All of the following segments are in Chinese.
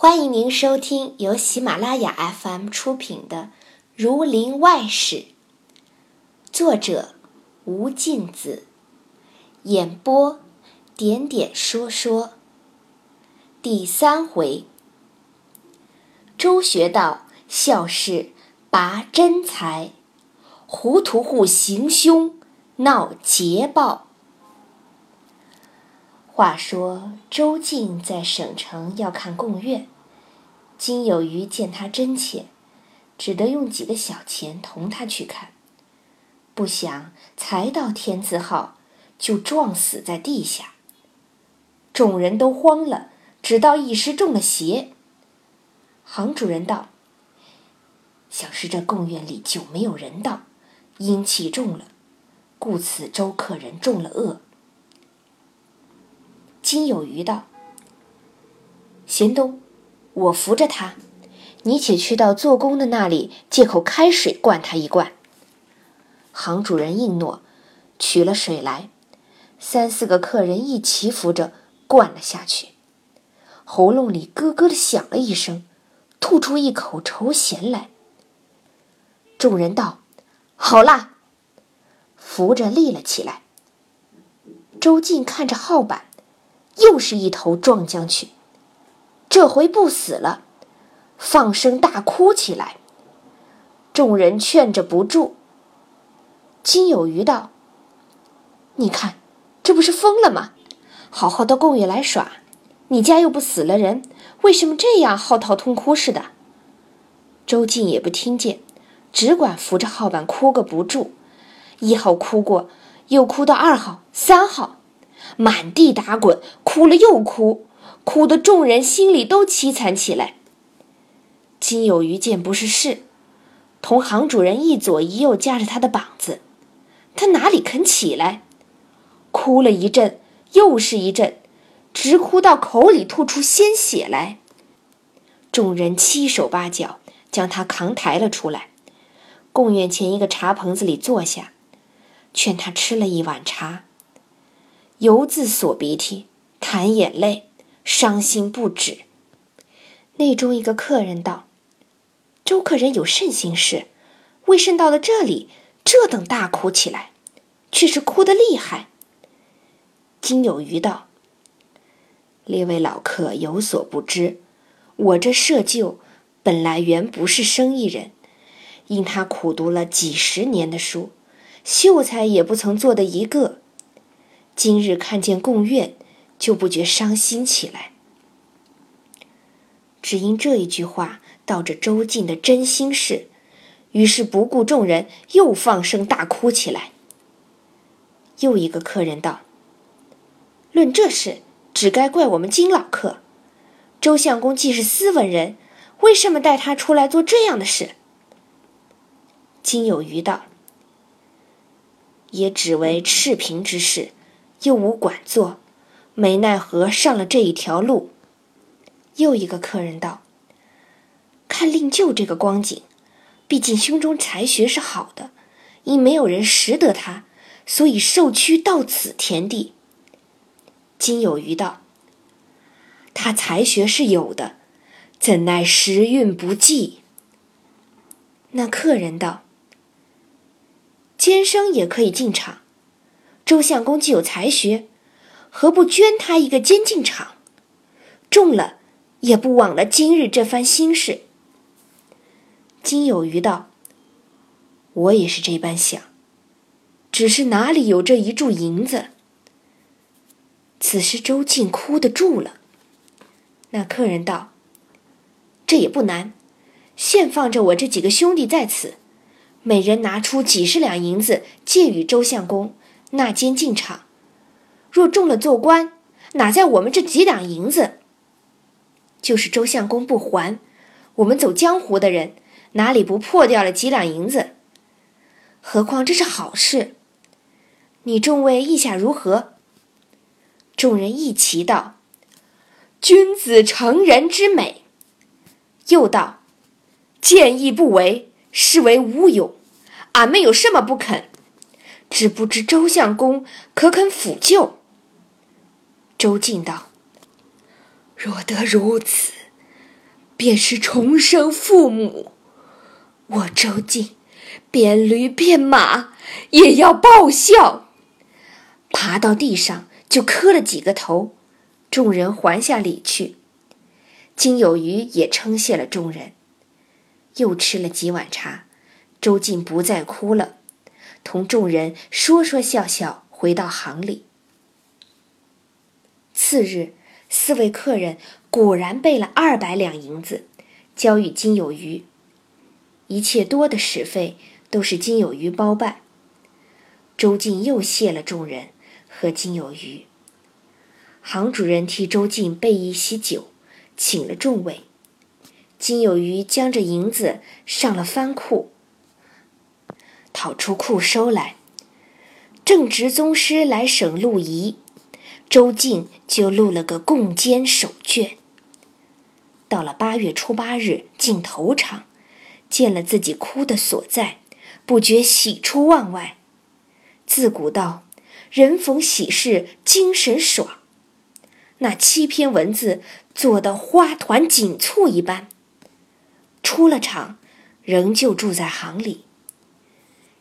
欢迎您收听由喜马拉雅 FM 出品的《儒林外史》，作者吴敬梓，演播点点说说。第三回，周学道孝事拔真才，胡屠户行凶闹捷报。话说周进在省城要看贡院，金有余见他真切，只得用几个小钱同他去看。不想才到天字号，就撞死在地下。众人都慌了，只道一时中了邪。行主人道：“想是这贡院里久没有人到，阴气重了，故此周客人中了恶。”金有余道：“贤东，我扶着他，你且去到做工的那里，借口开水灌他一灌。”行主人应诺，取了水来，三四个客人一齐扶着灌了下去，喉咙里咯咯的响了一声，吐出一口稠涎来。众人道：“好啦！”扶着立了起来。周进看着号板。又是一头撞将去，这回不死了，放声大哭起来。众人劝着不住。金有余道：“你看，这不是疯了吗？好好的贡月来耍，你家又不死了人，为什么这样嚎啕痛哭似的？”周进也不听见，只管扶着号板哭个不住。一号哭过，又哭到二号、三号。满地打滚，哭了又哭，哭得众人心里都凄惨起来。金有余见不是事，同行主人一左一右夹着他的膀子，他哪里肯起来？哭了一阵，又是一阵，直哭到口里吐出鲜血来。众人七手八脚将他扛抬了出来，贡院前一个茶棚子里坐下，劝他吃了一碗茶。犹自锁鼻涕，弹眼泪，伤心不止。内中一个客人道：“周客人有甚心事？为甚到了这里，这等大哭起来，却是哭得厉害。”金有余道：“列位老客有所不知，我这设舅本来原不是生意人，因他苦读了几十年的书，秀才也不曾做的一个。”今日看见贡院，就不觉伤心起来。只因这一句话道着周进的真心事，于是不顾众人，又放声大哭起来。又一个客人道：“论这事，只该怪我们金老客。周相公既是斯文人，为什么带他出来做这样的事？”金有余道：“也只为赤贫之事。”又无管做，没奈何上了这一条路。又一个客人道：“看令舅这个光景，毕竟胸中才学是好的，因没有人识得他，所以受屈到此田地。”金有余道：“他才学是有的，怎奈时运不济。”那客人道：“监生也可以进场。”周相公既有才学，何不捐他一个监禁场？中了，也不枉了今日这番心事。金有余道：“我也是这般想，只是哪里有这一注银子？”此时周静哭得住了。那客人道：“这也不难，现放着我这几个兄弟在此，每人拿出几十两银子借与周相公。”那间进场，若中了做官，哪在我们这几两银子？就是周相公不还，我们走江湖的人，哪里不破掉了几两银子？何况这是好事。你众位意下如何？众人一齐道：“君子成人之美。”又道：“见义不为，是为无勇。俺们有什么不肯？”只不知周相公可肯抚救？周进道：“若得如此，便是重生父母。我周进，变驴变马也要报效。爬到地上就磕了几个头，众人还下礼去。金有余也称谢了众人，又吃了几碗茶。周进不再哭了，同众人说说笑笑，回到行里。次日，四位客人果然备了二百两银子，交与金有余。一切多的使费都是金有余包办。周进又谢了众人和金有余。行主人替周进备一席酒，请了众位。金有余将这银子上了藩库，讨出库收来。正值宗师来省录仪。周进就录了个共监手卷。到了八月初八日进头场，见了自己哭的所在，不觉喜出望外。自古道，人逢喜事精神爽。那七篇文字做得花团锦簇一般。出了场，仍旧住在行里。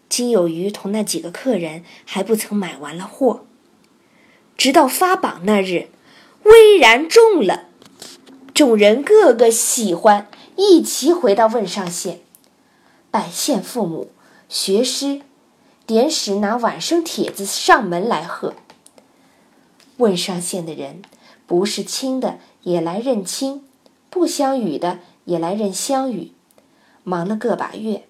金有余同那几个客人还不曾买完了货。直到发榜那日，巍然中了，众人个个喜欢，一齐回到汶上县，拜县父母、学师，点使拿晚生帖子上门来贺。汶上县的人，不是亲的也来认亲，不相与的也来认相与，忙了个把月。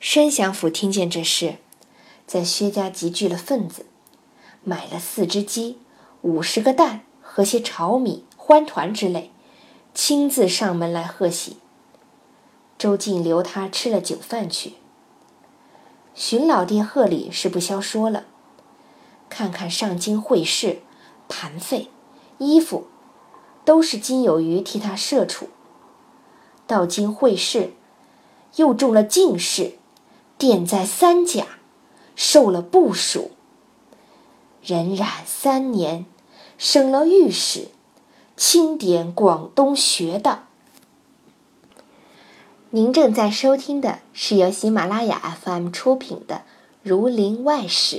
申祥府听见这事，在薛家集聚了份子。买了四只鸡、五十个蛋和些炒米、欢团之类，亲自上门来贺喜。周进留他吃了酒饭去。荀老爹贺礼是不消说了，看看上京会试、盘费、衣服，都是金有余替他设处。到京会试，又中了进士，殿在三甲，受了部署。荏苒三年，升了御史，钦点广东学道。您正在收听的是由喜马拉雅 FM 出品的《儒林外史》。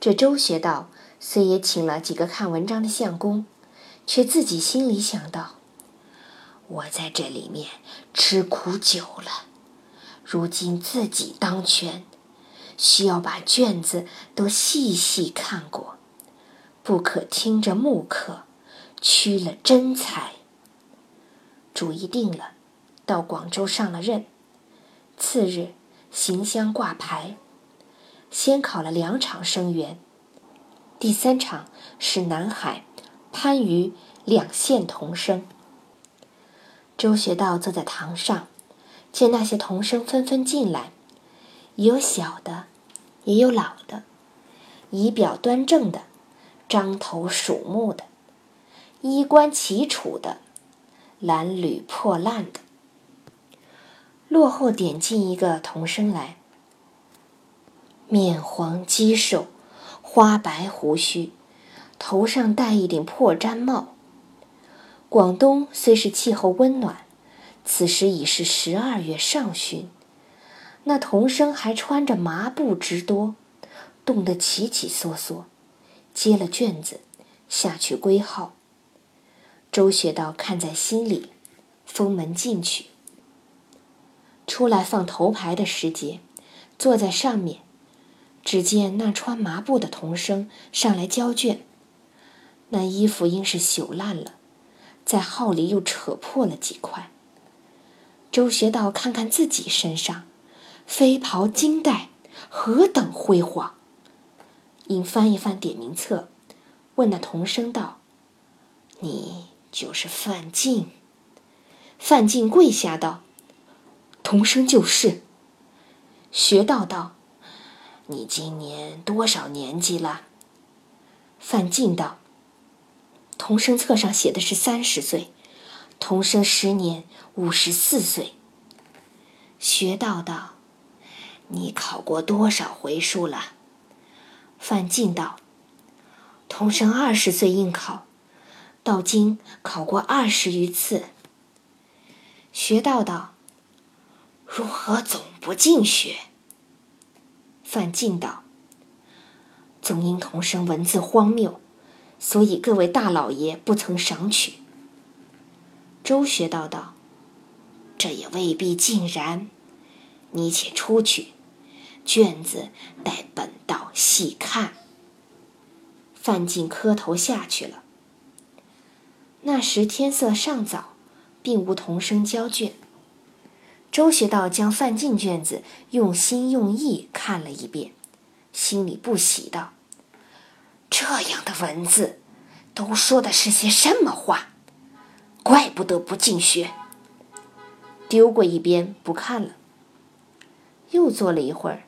这周学道虽也请了几个看文章的相公，却自己心里想到：我在这里面吃苦久了，如今自己当权。需要把卷子都细细看过，不可听着木刻，屈了真才。主意定了，到广州上了任。次日行香挂牌，先考了两场生源，第三场是南海、番禺两县同生。周学道坐在堂上，见那些童生纷纷进来。有小的，也有老的，仪表端正的，张头鼠目的，衣冠齐楚的，褴褛破烂的。落后点进一个童生来，面黄肌瘦，花白胡须，头上戴一顶破毡帽。广东虽是气候温暖，此时已是十二月上旬。那童生还穿着麻布之多，冻得起起缩缩，接了卷子下去归号。周学道看在心里，封门进去。出来放头牌的时节，坐在上面，只见那穿麻布的童生上来交卷，那衣服应是朽烂了，在号里又扯破了几块。周学道看看自己身上。飞袍金带，何等辉煌！应翻一翻点名册，问那童生道：“你就是范进？”范进跪下道：“童生就是。”学道道：“你今年多少年纪了？”范进道：“童生册上写的是三十岁，童生十年五十四岁。”学道道。你考过多少回数了？范进道：“童生二十岁应考，到今考过二十余次。学道道：“如何总不进学？”范进道：“总因童生文字荒谬，所以各位大老爷不曾赏取。”周学道道：“这也未必尽然，你且出去，卷子待本道细看。”范进磕头下去了。那时天色尚早。并无童生交卷。周学道将范进卷子用心用意看了一遍，心里不喜道：“这样的文字，都说的是些什么话？怪不得不进学。”丢过一边不看了。又坐了一会儿，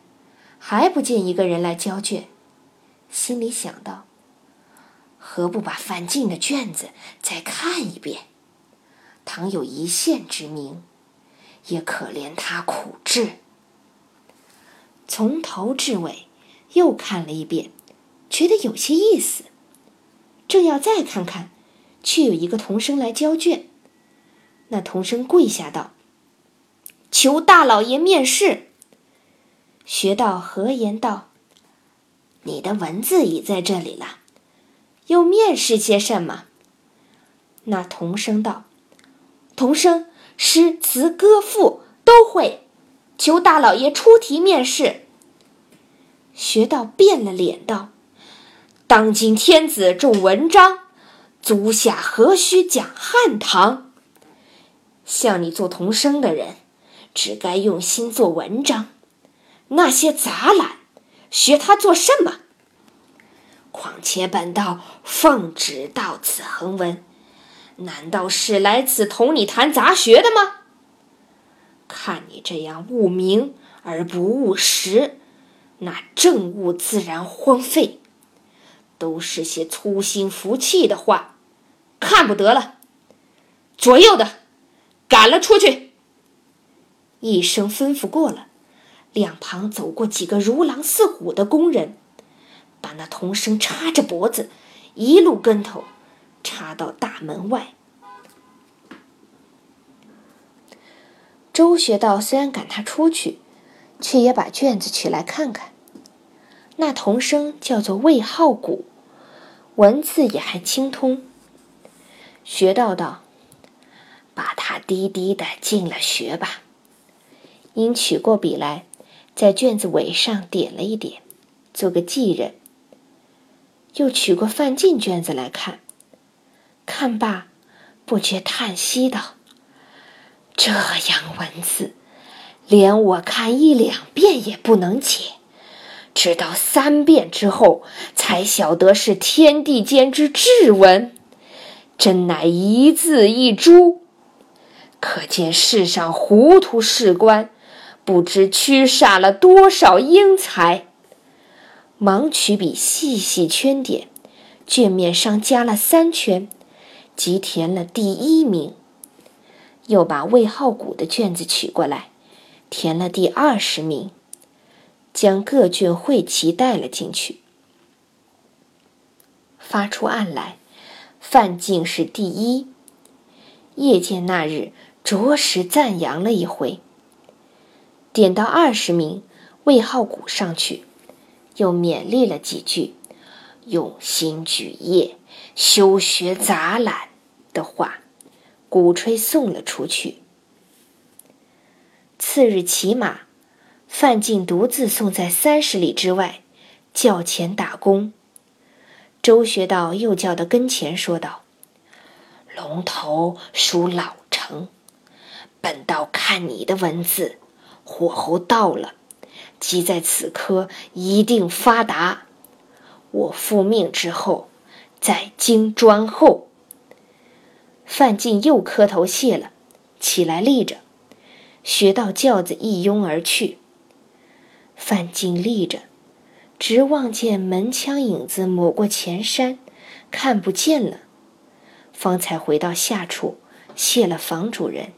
还不见一个人来交卷，心里想到：“何不把范进的卷子再看一遍？”倘有一线之名，也可怜他苦志。从头至尾又看了一遍，觉得有些意思。正要再看看，却有一个童生来交卷。那童生跪下道：“求大老爷面试。”学道何言道：“你的文字已在这里了，又面试些什么？”那童生道。童生诗词歌赋都会，求大老爷出题面试。学道变了脸道：“当今天子重文章，足下何须讲汉唐？像你做童生的人，只该用心做文章。那些杂览，学他做什么？况且本道奉旨到此横文。”难道是来此同你谈杂学的吗？看你这样务名而不务实，那政务自然荒废，都是些粗心浮气的话，看不得了。左右的，赶了出去。一声吩咐过了，两旁走过几个如狼似虎的工人，把那童生插着脖子，一路跟头。插到大门外。周学道虽然赶他出去，却也把卷子取来看看。那童生叫做魏浩古，文字也还清通。学道道：“把他低低的进了学吧。”因取过笔来，在卷子尾上点了一点，做个记人。又取过范进卷子来看。看罢，不觉叹息道：“这样文字，连我看一两遍也不能解，直到三遍之后，才晓得是天地间之至文，真乃一字一珠。可见世上糊涂士官，不知驱煞了多少英才。”忙取笔细细圈点，卷面上加了三圈。即填了第一名，又把魏浩古的卷子取过来，填了第二十名，将各卷会齐带了进去。发出案来，范进是第一。夜见那日着实赞扬了一回。点到二十名，魏浩古上去，又勉励了几句，用心举业，休学杂览。的话，鼓吹送了出去。次日骑马，范进独自送在三十里之外，轿前打工。周学道又叫到跟前，说道：“龙头属老成，本道看你的文字，火候到了，即在此刻一定发达。我复命之后，在京专后。”范进又磕头谢了，起来立着，学到轿子一拥而去。范进立着，直望见门枪影子抹过前山，看不见了，方才回到下处，谢了房主人。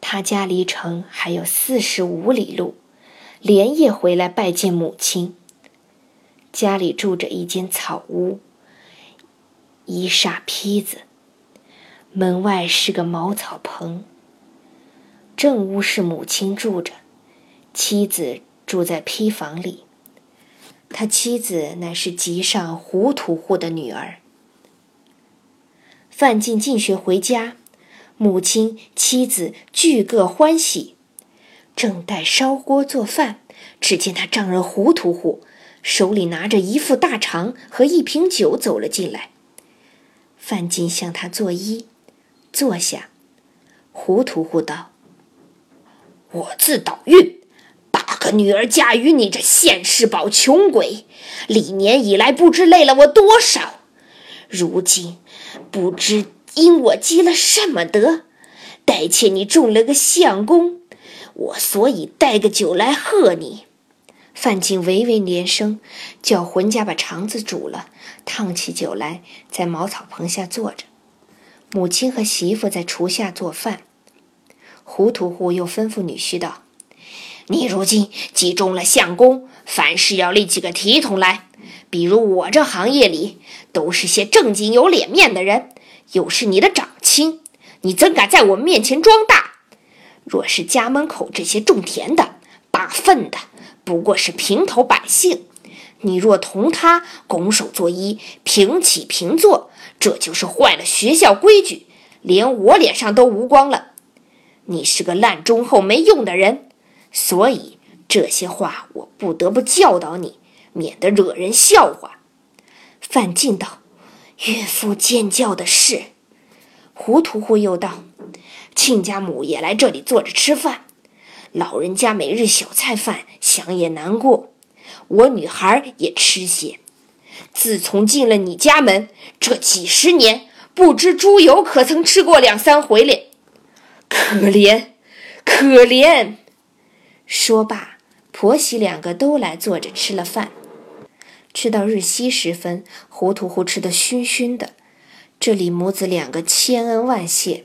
他家离城还有四十五里路，连夜回来拜见母亲。家里住着一间草屋。一煞坯子。门外是个茅草棚。正屋是母亲住着，妻子住在坯房里。他妻子乃是集上胡屠户的女儿。范进进学回家，母亲、妻子俱各欢喜，正待烧锅做饭，只见他丈人胡屠户手里拿着一副大肠和一瓶酒走了进来。范进向他作揖，坐下。胡屠户道：“我自倒运。”八个女儿嫁与你这现世宝穷鬼，历年以来不知累了我多少。如今不知因我积了什么德，待妾你中了个相公，我所以带个酒来贺你。范进微微连声，叫浑家把肠子煮了，烫起酒来，在茅草棚下坐着。母亲和媳妇在厨下做饭。胡屠户又吩咐女婿道。你如今既中了相公，凡事要立起个体统来。比如我这行业里，都是些正经有脸面的人，又是你的长亲，你怎敢在我面前装大？若是家门口这些种田的、把粪的，不过是平头百姓，你若同他拱手作揖、平起平坐，这就是坏了学校规矩，连我脸上都无光了。你是个烂忠厚、没用的人。所以这些话我不得不教导你，免得惹人笑话。范进道：“岳父见教的是。”胡屠户又道：“亲家母也来这里坐着吃饭，老人家每日小菜饭，想也难过。我女孩也吃些。自从进了你家门，这几十年，不知猪油可曾吃过两三回哩。可怜，可怜。”说罢，婆媳两个都来坐着吃了饭。吃到日西时分，胡屠户吃得醺醺的。这里母子两个千恩万谢。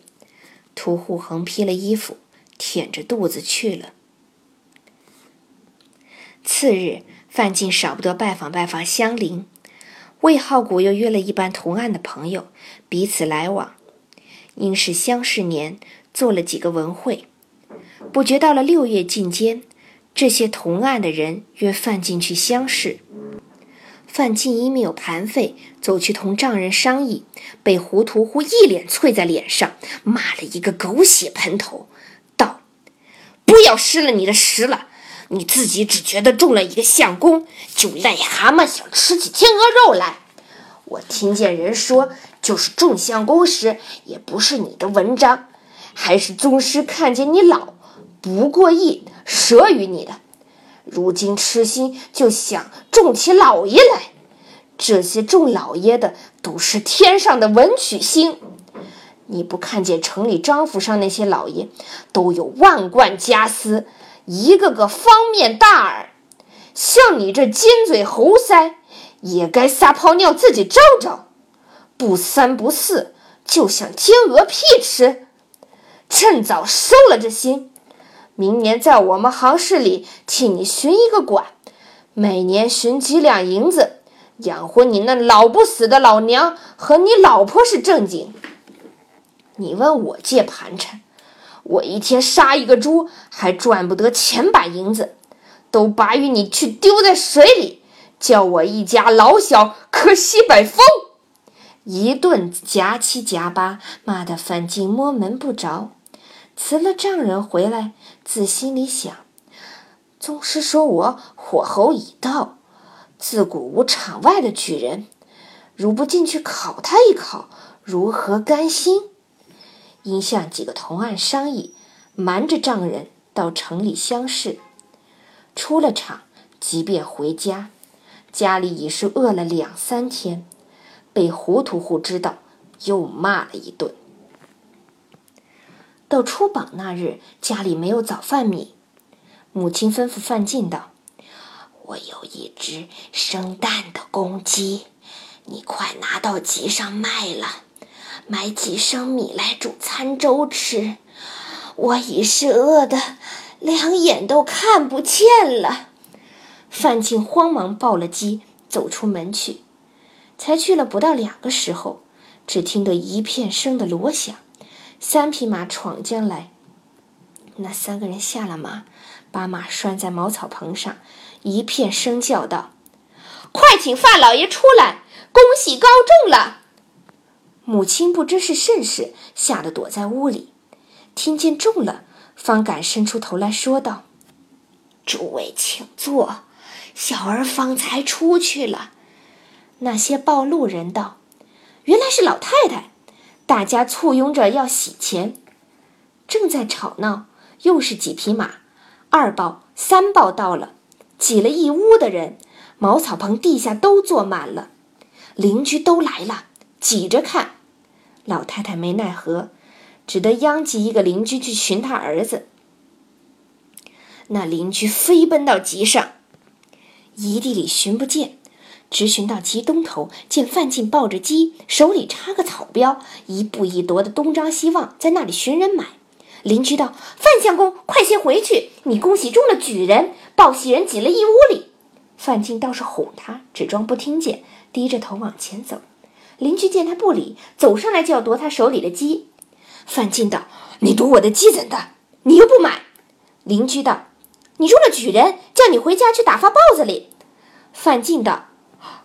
屠户横披了衣服，舔着肚子去了。次日，范进少不得拜访拜访乡邻。魏浩古又约了一班同案的朋友，彼此来往。因是乡试年，做了几个文会。不觉到了六月进间，这些同案的人约范进去相试。范进因没有盘费，走去同丈人商议，被胡屠户一脸啐在脸上，骂了一个狗血喷头，道：“不要失了你的时了！你自己只觉得中了一个相公，就癞蛤蟆想吃起天鹅肉来。我听见人说，就是中相公时，也不是你的文章，还是宗师看见你老。”不过意，舍与你的。如今痴心就想种起老爷来，这些种老爷的都是天上的文曲星。你不看见城里张府上那些老爷都有万贯家私，一个个方面大耳，像你这尖嘴猴腮，也该撒泡尿自己照照。不三不四，就想天鹅屁吃，趁早收了这心。明年在我们行市里替你寻一个馆，每年寻几两银子，养活你那老不死的老娘和你老婆是正经。你问我借盘缠，我一天杀一个猪还赚不得千把银子，都把与你去丢在水里，叫我一家老小可西北风。一顿夹七夹八，骂得范进摸门不着。辞了丈人回来，自心里想：宗师说我火候已到，自古无场外的举人，如不进去考他一考，如何甘心？因向几个同案商议，瞒着丈人到城里相试。出了场，即便回家，家里已是饿了两三天，被胡屠户知道，又骂了一顿。到出榜那日，家里没有早饭米。母亲吩咐范进道：“我有一只生蛋的公鸡，你快拿到集上卖了，买几升米来煮餐粥吃。我已是饿得两眼都看不见了。”范进慌忙抱了鸡，走出门去。才去了不到两个时候，只听得一片声的锣响，三匹马闯将来。那三个人下了马，把马拴在茅草棚上，一片声叫道：“快请范老爷出来，恭喜高中了！”母亲不知是甚事，吓得躲在屋里。听见中了，方敢伸出头来说道：“诸位请坐，小儿方才出去了。”那些报路人道：“原来是老太太。”大家簇拥着要洗钱，正在吵闹。又是几匹马，二报、三报到了，挤了一屋的人，茅草棚地下都坐满了，邻居都来了，挤着看。老太太没奈何，只得央及一个邻居去寻他儿子。那邻居飞奔到集上，一地里寻不见，直寻到集东头，见范进抱着鸡，手里插个草标，一步一踱的东张西望，在那里寻人买。邻居道：“范相公，快些回去！你恭喜中了举人，报喜人挤了一屋里。”范进倒是哄他，只装不听见，低着头往前走。邻居见他不理，走上来就要夺他手里的鸡。范进道：“你夺我的鸡怎的？你又不买？”邻居道：“你中了举人，叫你回家去打发豹子哩。”范进道：“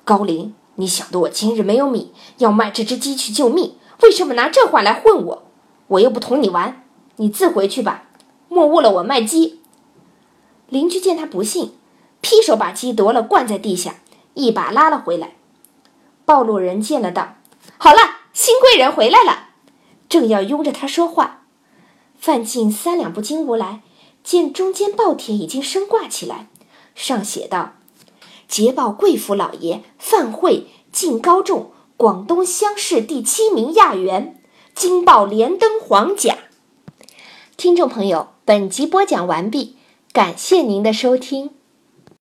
高林，你晓得我今日没有米，要卖这只鸡去救命，为什么拿这话来混我？我又不同你玩。”你自回去吧，莫误了我卖鸡。邻居见他不信，劈手把鸡夺了，灌在地下，一把拉了回来。暴露人见了，道：“好了，新贵人回来了。”正要拥着他说话，范进三两步进屋来，见中间报帖已经升挂起来，上写道：“捷报贵府老爷范慧进高中广东乡试第七名亚员，金报连登黄甲。”听众朋友，本集播讲完毕，感谢您的收听。